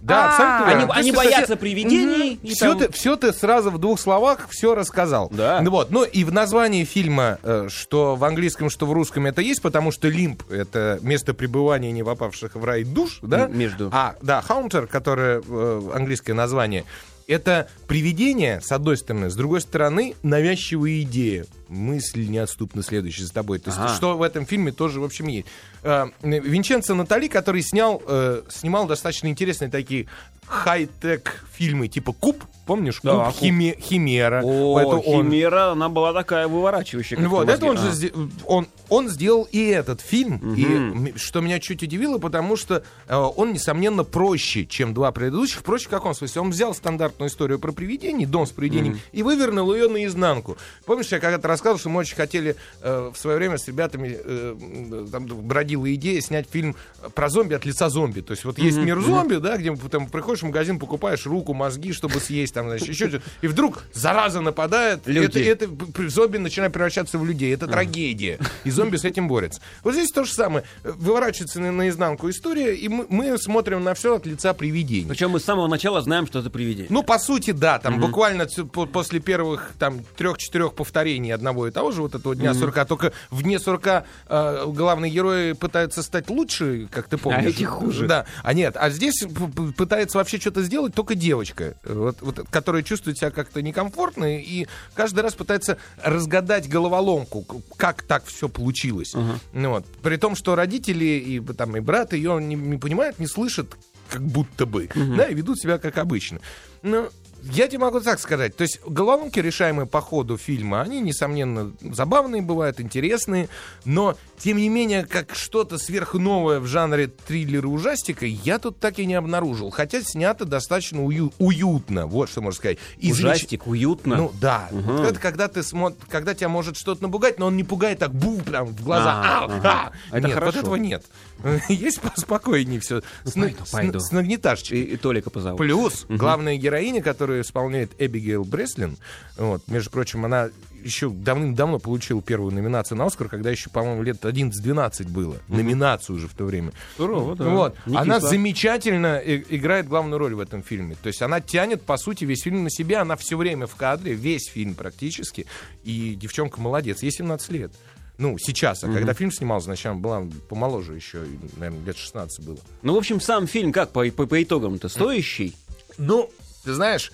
Да, А, абсолютно Они, верно. они боятся привидений. Все там- ты, все ты сразу в двух словах все рассказал. Да. Ну вот, ну и в названии фильма, э, что в английском, что в русском это есть, потому что лимб это место пребывания не попавших в рай душ, да? М, между. А, да, хаунтер, которое э, английское название. это привидение, с одной стороны, с другой стороны, навязчивая идея. Мысль неотступно следующая за тобой. То есть, Ага. что в этом фильме тоже, в общем, есть. Э, Винченцо Натали, который снял, э, снимал достаточно интересные такие хай-тек фильмы, типа «Куб», помнишь? Да, «Куб». «Химе- «Химера». О, Это он. Химера, она была такая выворачивающая. Вот, это он же А. он, он сделал и этот фильм, и м- что меня чуть удивило, потому что э, он, несомненно, проще, чем два предыдущих. Проще в каком смысле? Он взял стандартную историю про привидений, дом с привидением, и вывернул ее наизнанку. Помнишь, я когда-то рассказывал, что мы очень хотели э, в свое время с ребятами, э, там бродила идея снять фильм про зомби от лица зомби. То есть вот есть мир зомби, да, где там приходишь в магазин, покупаешь руку, мозги, чтобы съесть, там, значит, еще что-то. И вдруг зараза нападает, Люди. это, это зомби начинают превращаться в людей. Это трагедия. И зомби с этим борются. Вот здесь то же самое. Э, Выворачивается на, наизнанку история, и мы, мы смотрим на все от лица привидений. Причем мы с самого начала знаем, что это привидение. Ну, по сути, да, там буквально ц- по- после первых там трех-четырех повторений одного и того же вот этого дня сурка, только в дне сурка э, главные герои пытаются стать лучше, как ты помнишь. эти хуже. Да, а нет, а здесь пытается вообще что-то сделать только девочка, вот, вот, которая чувствует себя как-то некомфортно и каждый раз пытается разгадать головоломку, как так все получилось. Ну, вот. При том, что родители и, там, и брат ее не, не понимают, не слышат, как будто бы, да, и ведут себя как обычно. Но я тебе могу так сказать. То есть головоломки, решаемые по ходу фильма, они, несомненно, забавные бывают, интересные, но, тем не менее, как что-то сверхновое в жанре триллера ужастика я тут так и не обнаружил. Хотя снято достаточно ую- уютно, вот что можно сказать. И Ужастик, уютно. ну да, Вот это когда ты смотришь, когда тебя может что-то напугать, но он не пугает так бу прям в глаза. А, Ау, ага. а! Это нет, хорошо. вот этого нет. Есть поспокойнее все. С, пойду, с- пойду. с нагнеташечкой. и, и Толика позову. Плюс главная героиня, которую исполняет Эбигейл Бреслин, вот, между прочим, она еще давным-давно получила первую номинацию на Оскар, когда еще, по-моему, лет 11-12 было. Номинацию уже в то время. Здорово, да. Вот. Она замечательно и- играет главную роль в этом фильме. То есть она тянет, по сути, весь фильм на себя. Она все время в кадре, весь фильм практически. И девчонка молодец. Ей 17 лет. Ну, сейчас. А когда фильм снимался, значит, она была помоложе еще, наверное, лет 16 было. Ну, в общем, сам фильм как по, по, по итогам-то стоящий? Ну, ты знаешь,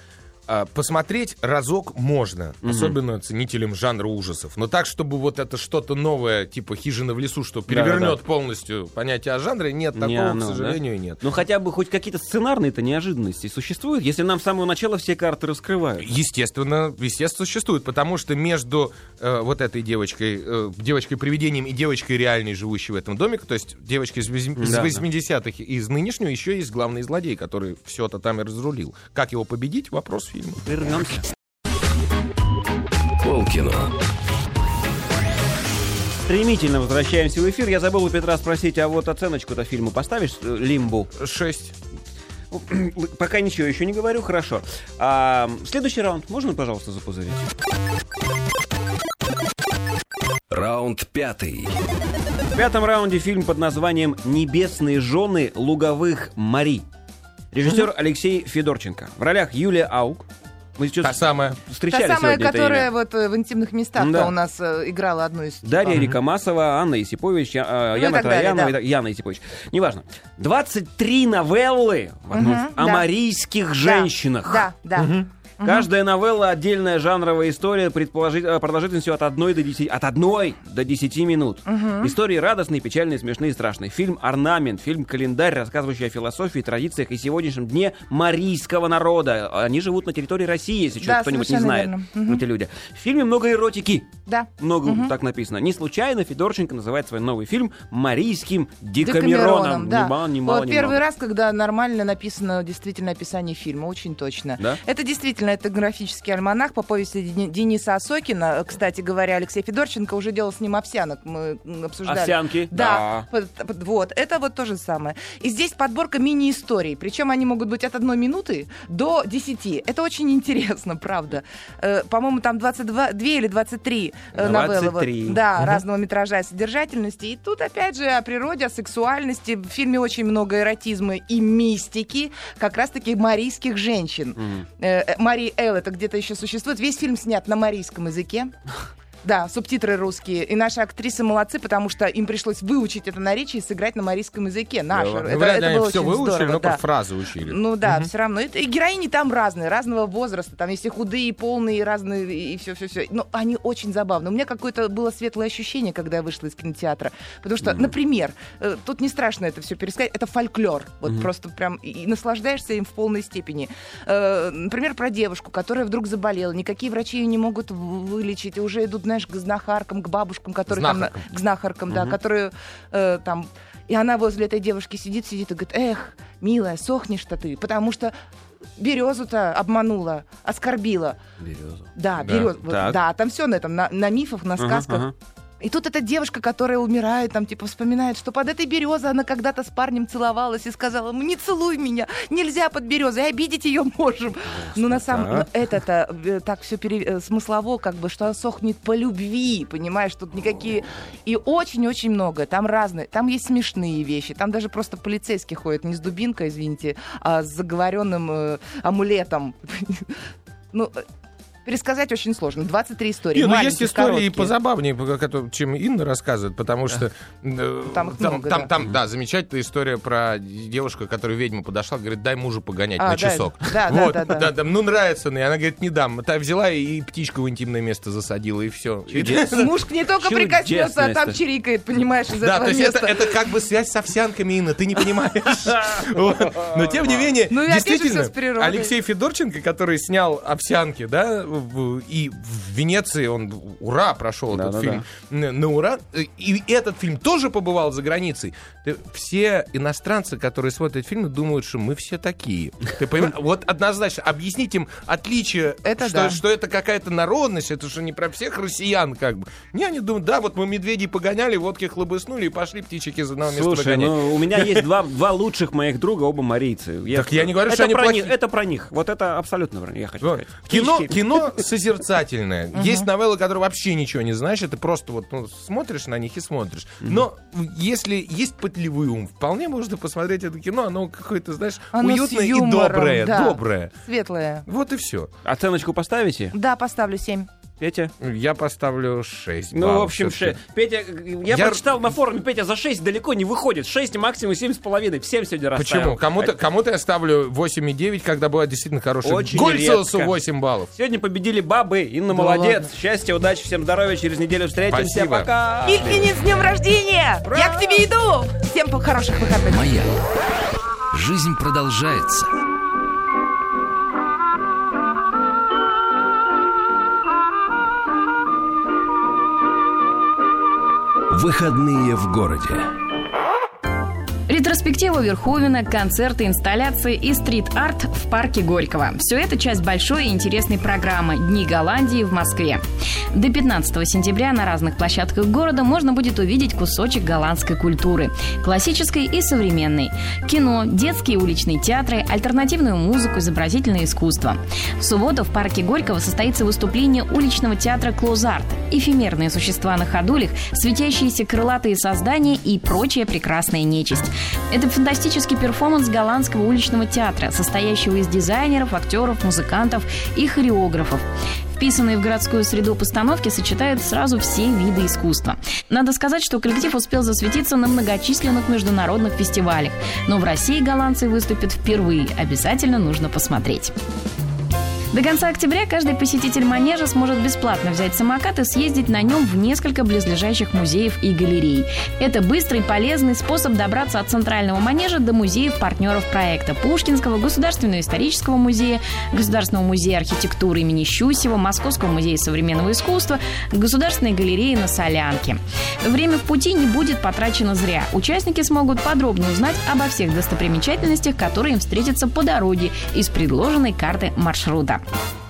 посмотреть разок можно, особенно ценителям жанра ужасов. Но так, чтобы вот это что-то новое, типа «Хижина в лесу», что перевернет полностью понятие о жанре, нет, Не такого, оно, к сожалению, нет. Ну, хотя бы хоть какие-то сценарные-то неожиданности существуют, если нам с самого начала все карты раскрывают. Естественно, естественно, существует, потому что между э, вот этой девочкой, э, девочкой-привидением и девочкой реальной, живущей в этом домике, то есть девочкой из, Да, да. 80-х и из нынешнего, еще есть главный злодей, который все это там и разрулил. Как его победить? Вопрос фильма. Вернемся. Полкино. Стремительно возвращаемся в эфир. Я забыл у Петра спросить, а вот оценочку-то фильму поставишь э, Лимбу? Шесть. Пока ничего еще не говорю, хорошо. А, следующий раунд можно, пожалуйста, запузырить? Раунд пятый. В пятом раунде фильм под названием «Небесные жены луговых Мари». Режиссер Алексей Федорченко. В ролях Юлия Аук. Мы сейчас Та самая. встречали Та самая, которая имя. вот э, в интимных местах Да. у нас э, играла одну из... Дарья Рикомасова, Анна Есипович, Я- э, Ну Яна Троянова, да. Яна Есипович. Неважно. 23 новеллы Мгм, о да. марийских женщинах. Да, да. Каждая новелла отдельная жанровая история предположи- э, продолжительностью от 1 до 10, от 1 до 10 минут. Истории радостные, печальные, смешные, страшные. Фильм «Орнамент», фильм «Календарь», рассказывающий о философии, традициях и сегодняшнем дне марийского народа. Они живут на территории России, если Да, кто-нибудь не знает. Мгм. Эти люди. В фильме много эротики. Да. Много так написано. Не случайно Федорченко называет свой новый фильм «Марийским Декамероном, Декамероном». да. Ни мало, ни мало, вот ни первый раз, когда нормально написано действительно описание фильма, очень точно. Да? Это действительно это графический альманах по повести Дени- Дениса Осокина. Кстати говоря, Алексей Федорченко уже делал с ним овсянок, мы обсуждали. Овсянки, Да. Под- Вот, это вот то же самое. И здесь подборка мини-историй, причем они могут быть от одной минуты до 10. Это очень интересно, правда. Э, По-моему, там 22 2 или 23 э, новеллы. вот. 23. Да, разного метража и содержательности. И тут, опять же, о природе, о сексуальности. В фильме очень много эротизма и мистики, как раз-таки марийских женщин. Э, э, Мари Эл, это где-то еще существует. Весь фильм снят на марийском языке. Да, субтитры русские. И наши актрисы молодцы, потому что им пришлось выучить это наречие и сыграть на марийском языке. Наше. Ну, это вряд это они было все выучили, здорово, но да. фразы учили. Ну да, все равно. Это, и героини там разные, разного возраста. Там есть и худые, и полные, и разные, и все, все, все. Но они очень забавны. У меня какое-то было светлое ощущение, когда я вышла из кинотеатра. Потому что, например, э, тут не страшно это все пересказать, это фольклор. Вот просто прям и, и наслаждаешься им в полной степени. Э, например, про девушку, которая вдруг заболела. Никакие врачи ее не могут вылечить. И уже идут, знаешь, к знахаркам, к бабушкам, которые там... на- Знахаркам. К знахаркам, да, которые э, там... И она возле этой девушки сидит, сидит и говорит, эх, милая, сохнешь-то ты, потому что березу-то обманула, оскорбила. Березу. Да, Да. березу. Так. Да, там все на этом, на, на мифах, на Ага, сказках. ага. И тут эта девушка, которая умирает, там, типа, вспоминает, что под этой березой она когда-то с парнем целовалась и сказала ему, не целуй меня, нельзя под березой, обидеть ее можем. Ну, на самом так. ну, это-то э, так все смыслово, как бы, что она сохнет по любви, понимаешь, тут никакие... И очень-очень много, там разные, там есть смешные вещи, там даже просто полицейский ходит не с дубинкой, извините, а с заговоренным э, амулетом. Ну, э, пересказать очень сложно. 23 истории. Не, ну есть истории и короткие. позабавнее, чем Инна рассказывает, потому что э, Там там, много, там, да. там, да, замечательная история про девушку, которая ведьма подошла, говорит, дай мужу погонять А, на да, часок. да, да, вот, да, да. да, ну нравится мне. Она говорит, не дам. Та взяла и птичку в интимное место засадила, и все. Муж не только прикоснется, а там чирикает, понимаешь, из Да, этого то есть это, места. это как бы связь с овсянками, Инна, ты не понимаешь. Но тем не менее, Ну и действительно. Алексей Федорченко, который снял овсянки, да, и в Венеции он ура прошел этот Да-да-да. фильм на на ура. И этот фильм тоже побывал за границей. Все иностранцы, которые смотрят фильмы, думают, что мы все такие. Ты понимаешь? Вот однозначно объяснить им отличие, Это что, да. что это какая-то народность, это же не про всех россиян как бы. Не, они думают, да, вот мы медведей погоняли, водки хлобыснули и пошли птичек из одного места Слушай, выгонять. ну у меня есть два, два лучших моих друга, оба марийцы. Так я не говорю, это что они про плохие. них, Это про них. Вот это абсолютно про них, я хочу Вот. сказать. Кино, Птички. Кино созерцательное. Есть новеллы, которые вообще ничего не значат, ты просто вот ну, смотришь на них и смотришь. Но если есть пытливый ум, вполне можно посмотреть это кино, оно какое-то, знаешь, Оно уютное и юмором, доброе. да. Доброе. Светлое. Вот и все. Оценочку поставите, Да, поставлю 7. Петя? Я поставлю 6 Ну, в общем, ше- Петя, я, Я- прочитал на форуме, Петя за 6 далеко не выходит. 6 максимум 7,5. Всем сегодня расставил. Почему? Кому-то, кому-то я ставлю 8,9, когда бывает действительно хороший. Очень Гольцелсу редко. 8 баллов. Сегодня победили бабы. Инна молодец. Счастья, удачи, всем здоровья. Через неделю встретимся. Спасибо. Пока. Ильфинин, с днем рождения! Я к тебе иду! Всем хороших выходных. Маяк. Жизнь продолжается. Выходные в городе. Ретроспектива Верховина, концерты, инсталляции и стрит-арт в парке Горького. Все это часть большой и интересной программы «Дни Голландии» в Москве. До 15 сентября на разных площадках города можно будет увидеть кусочек голландской культуры. Классической и современной. Кино, детские уличные театры, альтернативную музыку, изобразительное искусство. В субботу в парке Горького состоится выступление уличного театра «Клозарт». Эфемерные существа на ходулях, светящиеся крылатые создания и прочая прекрасная нечисть. Это фантастический перформанс голландского уличного театра, состоящего из дизайнеров, актеров, музыкантов и хореографов. Вписанные в городскую среду постановки сочетают сразу все виды искусства. Надо сказать, что коллектив успел засветиться на многочисленных международных фестивалях, но в России голландцы выступят впервые. Обязательно нужно посмотреть. До конца октября каждый посетитель манежа сможет бесплатно взять самокат и съездить на нем в несколько близлежащих музеев и галерей. Это быстрый, полезный способ добраться от центрального манежа до музеев партнеров проекта Пушкинского, Государственного исторического музея, Государственного музея архитектуры имени Щусева, Московского музея современного искусства, Государственной галереи на Солянке. Время в пути не будет потрачено зря. Участники смогут подробно узнать обо всех достопримечательностях, которые им встретятся по дороге из предложенной карты маршрута. Thank you.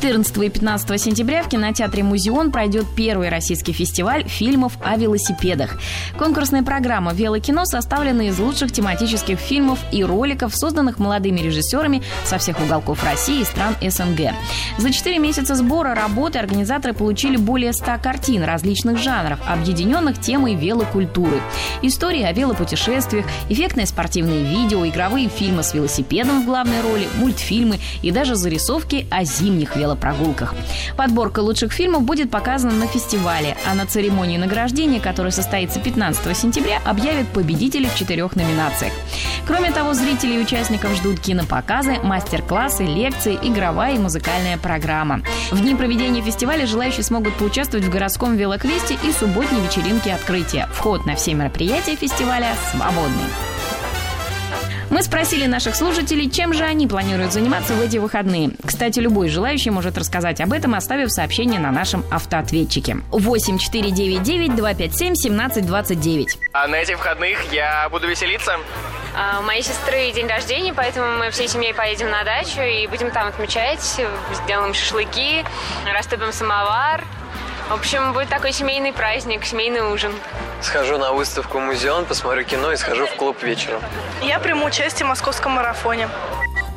14 и 15 сентября в кинотеатре «Музеон» пройдет первый российский фестиваль фильмов о велосипедах. Конкурсная программа «Велокино» составлена из лучших тематических фильмов и роликов, созданных молодыми режиссерами со всех уголков России и стран СНГ. За 4 месяца сбора работы организаторы получили более 100 картин различных жанров, объединенных темой велокультуры. Истории о велопутешествиях, эффектные спортивные видео, игровые фильмы с велосипедом в главной роли, мультфильмы и даже зарисовки о зимних велосипедах. Велопрогулках. Подборка лучших фильмов будет показана на фестивале, а на церемонии награждения, которая состоится 15 сентября, объявят победителей в четырех номинациях. Кроме того, зрителей и участников ждут кинопоказы, мастер-классы, лекции, игровая и музыкальная программа. В дни проведения фестиваля желающие смогут поучаствовать в городском велоквесте и субботней вечеринке открытия. Вход на все мероприятия фестиваля свободный. Мы спросили наших слушателей, чем же они планируют заниматься в эти выходные. Кстати, любой желающий может рассказать об этом, оставив сообщение на нашем автоответчике. 8 499 257 1729. А на этих выходных я буду веселиться. А, у моей сестры день рождения, поэтому мы всей семьей поедем на дачу и будем там отмечать. Сделаем шашлыки, растопим самовар. В общем, будет такой семейный праздник, семейный ужин. Схожу на выставку музеон, посмотрю кино и схожу в клуб вечером. Я приму участие в московском марафоне.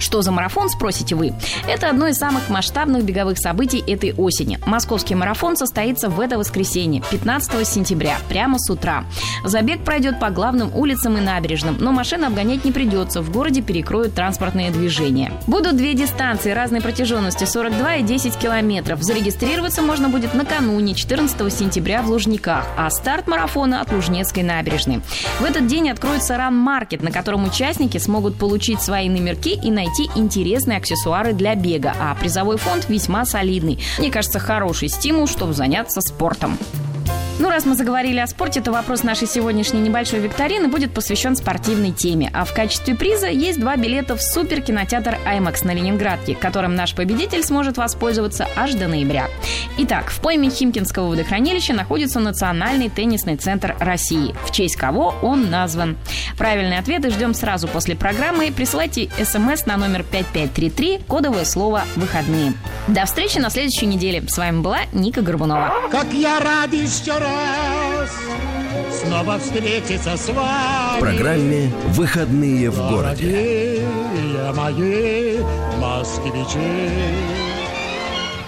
Что за марафон, спросите вы? Это одно из самых масштабных беговых событий этой осени. Московский марафон состоится в это воскресенье, 15 сентября, прямо с утра. Забег пройдет по главным улицам и набережным, но машин обгонять не придется, в городе перекроют транспортные движения. Будут две дистанции разной протяженности 42 и 10 километров. Зарегистрироваться можно будет накануне, 14 сентября в Лужниках, а старт марафона от Лужнецкой набережной. В этот день откроется ран-маркет, на котором участники смогут получить свои номерки и найти найти интересные аксессуары для бега, а призовой фонд весьма солидный. Мне кажется, хороший стимул, чтобы заняться спортом. Ну, раз мы заговорили о спорте, то вопрос нашей сегодняшней небольшой викторины будет посвящен спортивной теме. А в качестве приза есть два билета в суперкинотеатр IMAX на Ленинградке, которым наш победитель сможет воспользоваться аж до ноября. Итак, в пойме Химкинского водохранилища находится Национальный теннисный центр России. В честь кого он назван? Правильные ответы ждем сразу после программы. Присылайте смс на номер 5533, кодовое слово «Выходные». До встречи на следующей неделе. С вами была Ника Горбунова. Как я рад еще раз снова встретиться с вами. В программе «Выходные в городе». Моей москвичей.